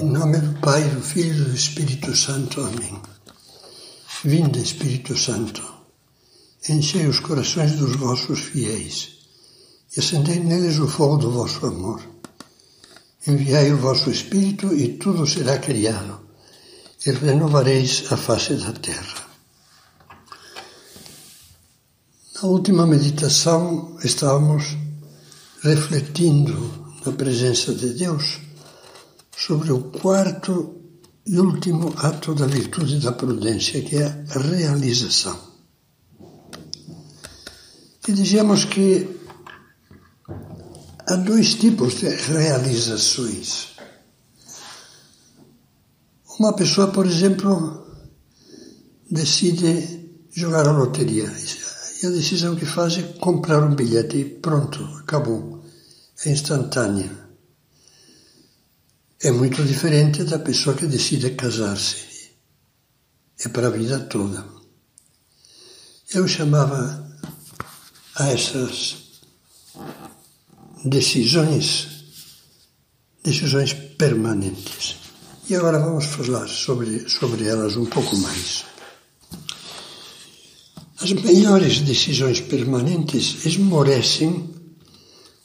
Em nome do Pai, do Filho e do Espírito Santo. Amém. Vinde, Espírito Santo, enchei os corações dos vossos fiéis e acendei neles o fogo do vosso amor. Enviai o vosso Espírito e tudo será criado, e renovareis a face da terra. Na última meditação estávamos refletindo na presença de Deus sobre o quarto e último ato da virtude da prudência, que é a realização. E dizíamos que há dois tipos de realizações. Uma pessoa, por exemplo, decide jogar a loteria e a decisão que faz é comprar um bilhete e pronto, acabou. É instantânea. É muito diferente da pessoa que decide casar-se. É para a vida toda. Eu chamava a essas decisões decisões permanentes. E agora vamos falar sobre, sobre elas um pouco mais. As melhores decisões permanentes esmorecem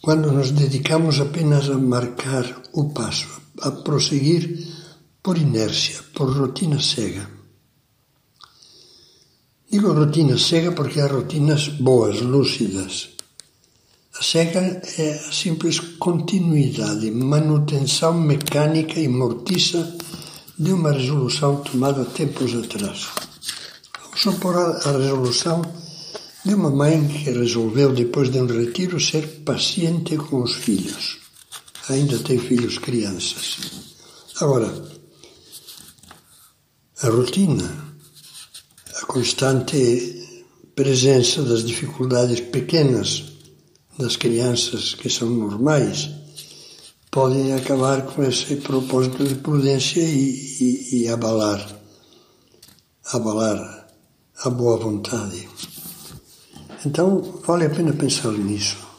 quando nos dedicamos apenas a marcar o passo, a prosseguir por inércia, por rotina cega. Digo rotina cega porque há rotinas boas, lúcidas. A cega é a simples continuidade, manutenção mecânica e mortiça de uma resolução tomada tempos atrás supor a resolução de uma mãe que resolveu, depois de um retiro, ser paciente com os filhos. Ainda tem filhos crianças. Agora, a rotina, a constante presença das dificuldades pequenas das crianças que são normais, podem acabar com esse propósito de prudência e, e, e abalar, abalar a boa vontade. Então, vale a pena pensar nisso.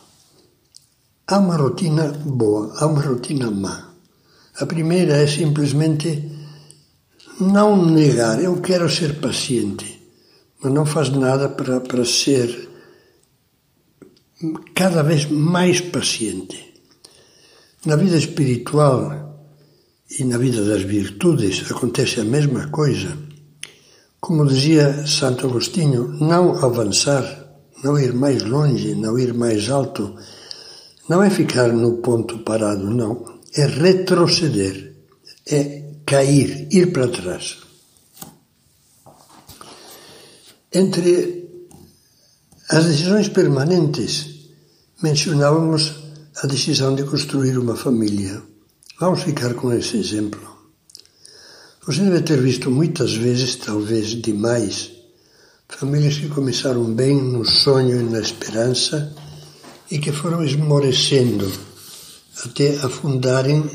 Há uma rotina boa, há uma rotina má. A primeira é simplesmente não negar, eu quero ser paciente, mas não faz nada para, para ser cada vez mais paciente. Na vida espiritual e na vida das virtudes acontece a mesma coisa. Como dizia Santo Agostinho, não avançar, não ir mais longe, não ir mais alto, não é ficar no ponto parado, não. É retroceder, é cair, ir para trás. Entre as decisões permanentes, mencionávamos a decisão de construir uma família. Vamos ficar com esse exemplo. Você deve ter visto muitas vezes, talvez demais, famílias que começaram bem no sonho e na esperança e que foram esmorecendo até afundarem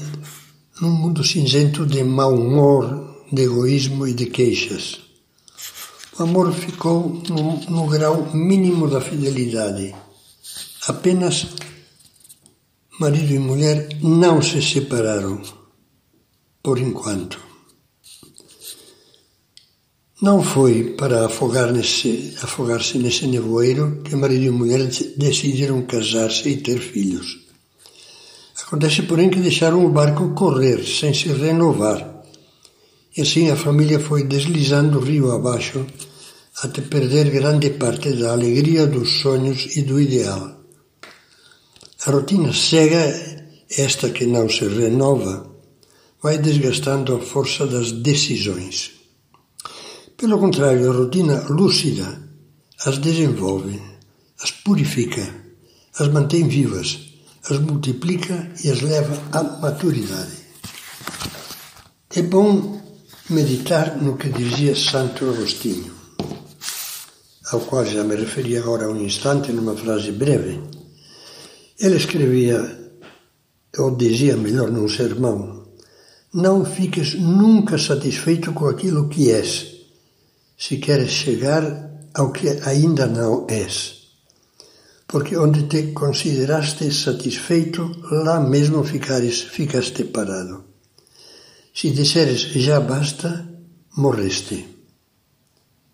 num mundo cinzento de mau humor, de egoísmo e de queixas. O amor ficou no, no grau mínimo da fidelidade. Apenas marido e mulher não se separaram, por enquanto. Não foi para afogar nesse, afogar-se nesse nevoeiro que marido e mulher decidiram casar-se e ter filhos. Acontece, porém, que deixaram o barco correr sem se renovar. E assim a família foi deslizando rio abaixo até perder grande parte da alegria dos sonhos e do ideal. A rotina cega, esta que não se renova, vai desgastando a força das decisões. Pelo contrário, a rotina lúcida as desenvolve, as purifica, as mantém vivas, as multiplica e as leva à maturidade. É bom meditar no que dizia Santo Agostinho, ao qual já me referi agora um instante numa frase breve. Ele escrevia, ou dizia melhor num sermão, não fiques nunca satisfeito com aquilo que és se queres chegar ao que ainda não és. Porque onde te consideraste satisfeito, lá mesmo ficares, ficaste parado. Se disseres já basta, morreste.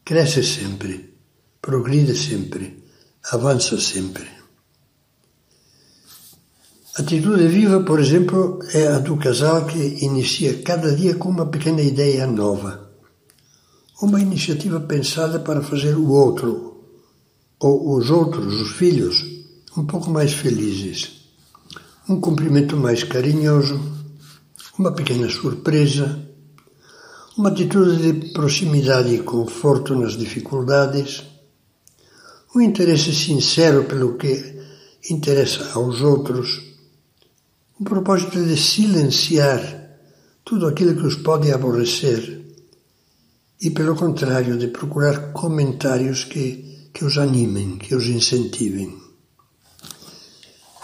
Cresce sempre, progride sempre, avança sempre. Atitude viva, por exemplo, é a do casal que inicia cada dia com uma pequena ideia nova. Uma iniciativa pensada para fazer o outro, ou os outros, os filhos, um pouco mais felizes. Um cumprimento mais carinhoso, uma pequena surpresa, uma atitude de proximidade e conforto nas dificuldades, um interesse sincero pelo que interessa aos outros o propósito de silenciar tudo aquilo que os pode aborrecer e, pelo contrário, de procurar comentários que, que os animem, que os incentivem.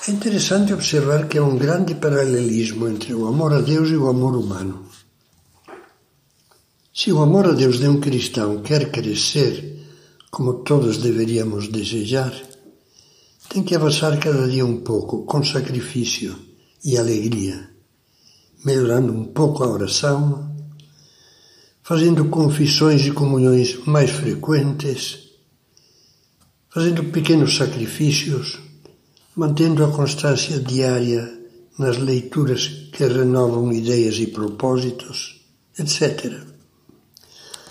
É interessante observar que há um grande paralelismo entre o amor a Deus e o amor humano. Se o amor a Deus de um cristão quer crescer, como todos deveríamos desejar, tem que avançar cada dia um pouco, com sacrifício e alegria, melhorando um pouco a oração, fazendo confissões e comunhões mais frequentes, fazendo pequenos sacrifícios, mantendo a constância diária nas leituras que renovam ideias e propósitos, etc.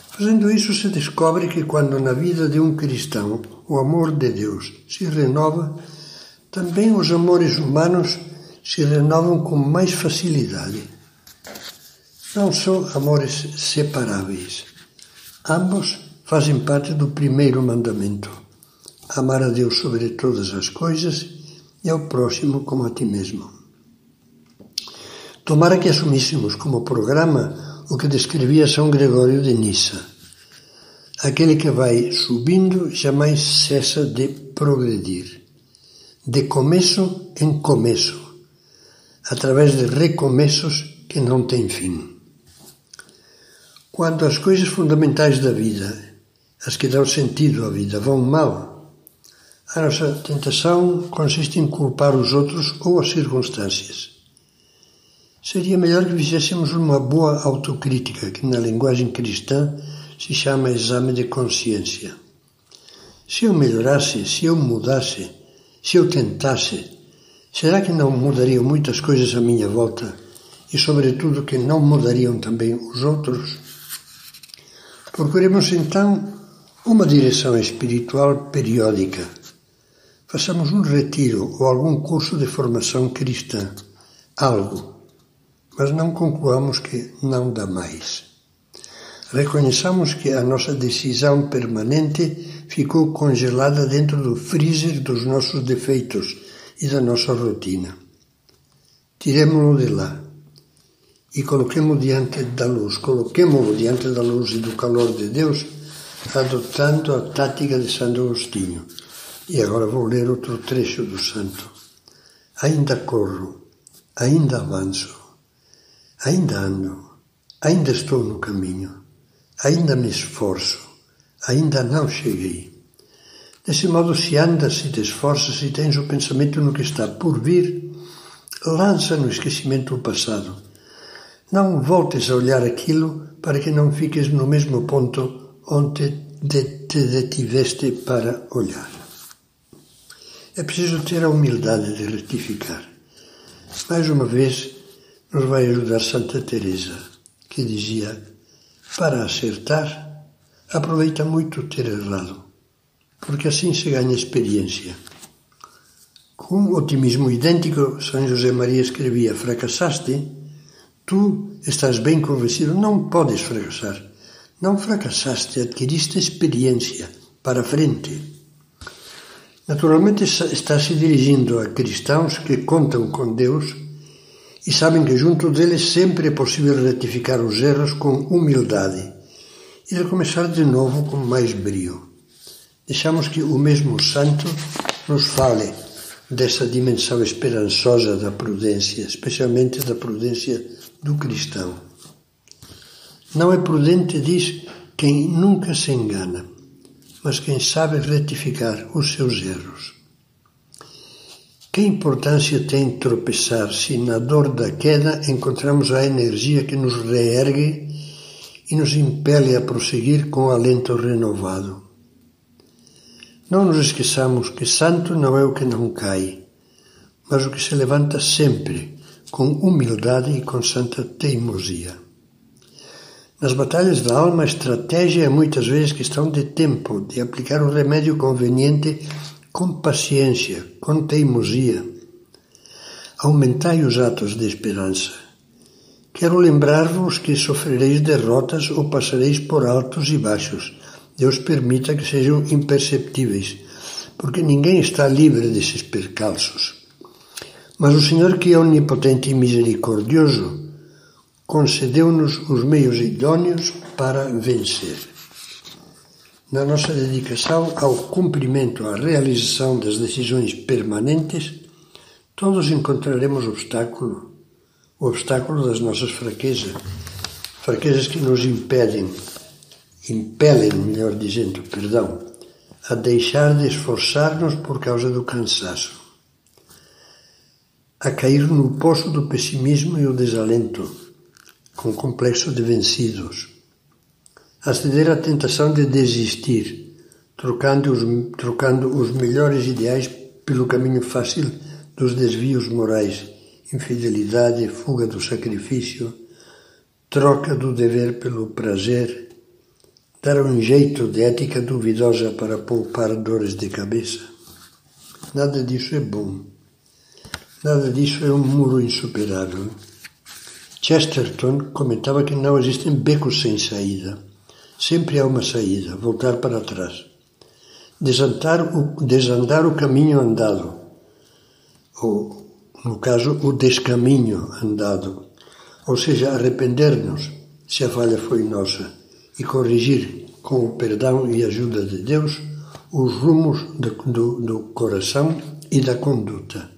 Fazendo isso, se descobre que quando na vida de um cristão o amor de Deus se renova, também os amores humanos se renovam com mais facilidade. Não são amores separáveis. Ambos fazem parte do primeiro mandamento: amar a Deus sobre todas as coisas e ao próximo como a ti mesmo. Tomara que assumíssemos como programa o que descrevia São Gregório de Nissa. Aquele que vai subindo jamais cessa de progredir. De começo em começo através de recomeços que não têm fim. Quando as coisas fundamentais da vida, as que dão sentido à vida, vão mal, a nossa tentação consiste em culpar os outros ou as circunstâncias. Seria melhor que fizéssemos uma boa autocrítica, que na linguagem cristã se chama exame de consciência. Se eu melhorasse, se eu mudasse, se eu tentasse, Será que não mudariam muitas coisas à minha volta e, sobretudo, que não mudariam também os outros? Procuremos então uma direção espiritual periódica. Façamos um retiro ou algum curso de formação cristã, algo, mas não concluamos que não dá mais. Reconheçamos que a nossa decisão permanente ficou congelada dentro do freezer dos nossos defeitos e da nossa rotina. Tiremo-lo de lá e coloquemo diante da luz, coloquemo-lo diante da luz e do calor de Deus, adotando a tática de Santo Agostinho. E agora vou ler outro trecho do santo. Ainda corro, ainda avanço, ainda ando, ainda estou no caminho, ainda me esforço, ainda não cheguei. Desse modo, se andas, se te esforças, se tens o pensamento no que está por vir, lança no esquecimento o passado. Não voltes a olhar aquilo para que não fiques no mesmo ponto onde te detiveste para olhar. É preciso ter a humildade de retificar. Mais uma vez, nos vai ajudar Santa Teresa, que dizia: para acertar, aproveita muito ter errado porque assim se ganha experiência. Com um otimismo idêntico, São José Maria escrevia: Fracassaste? Tu estás bem convencido, não podes fracassar. Não fracassaste, adquiriste experiência para frente. Naturalmente está se dirigindo a cristãos que contam com Deus e sabem que junto deles sempre é possível retificar os erros com humildade e recomeçar de novo com mais brio. Deixamos que o mesmo santo nos fale dessa dimensão esperançosa da prudência, especialmente da prudência do cristão. Não é prudente, diz, quem nunca se engana, mas quem sabe retificar os seus erros. Que importância tem tropeçar se na dor da queda encontramos a energia que nos reergue e nos impele a prosseguir com alento renovado? Não nos esqueçamos que santo não é o que não cai, mas o que se levanta sempre, com humildade e com santa teimosia. Nas batalhas da alma, a estratégia é muitas vezes questão de tempo, de aplicar o remédio conveniente com paciência, com teimosia. Aumentai os atos de esperança. Quero lembrar-vos que sofrereis derrotas ou passareis por altos e baixos. Deus permita que sejam imperceptíveis, porque ninguém está livre desses percalços. Mas o Senhor, que é onipotente e misericordioso, concedeu-nos os meios idôneos para vencer. Na nossa dedicação ao cumprimento, à realização das decisões permanentes, todos encontraremos obstáculo, o obstáculo das nossas fraquezas, fraquezas que nos impedem, impelem, melhor dizendo, perdão, a deixar de esforçar-nos por causa do cansaço, a cair no poço do pessimismo e o desalento, com complexo de vencidos a ceder à tentação de desistir, trocando os, trocando os melhores ideais pelo caminho fácil dos desvios morais, infidelidade, fuga do sacrifício, troca do dever pelo prazer, dar um jeito de ética duvidosa para poupar dores de cabeça. Nada disso é bom. Nada disso é um muro insuperável. Chesterton comentava que não existem becos sem saída. Sempre há uma saída, voltar para trás. Desandar o, desandar o caminho andado, ou, no caso, o descaminho andado. Ou seja, arrepender-nos, se a falha foi nossa, e corrigir, com o perdão e ajuda de Deus, os rumos do, do, do coração e da conduta.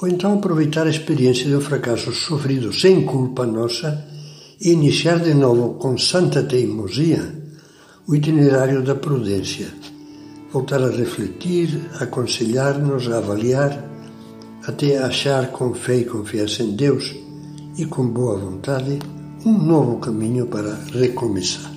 Ou então aproveitar a experiência do fracasso sofrido sem culpa nossa e iniciar de novo com santa teimosia o itinerário da prudência, voltar a refletir, aconselhar-nos, a avaliar, até achar com fé e confiança em Deus e com boa vontade um novo caminho para recomeçar.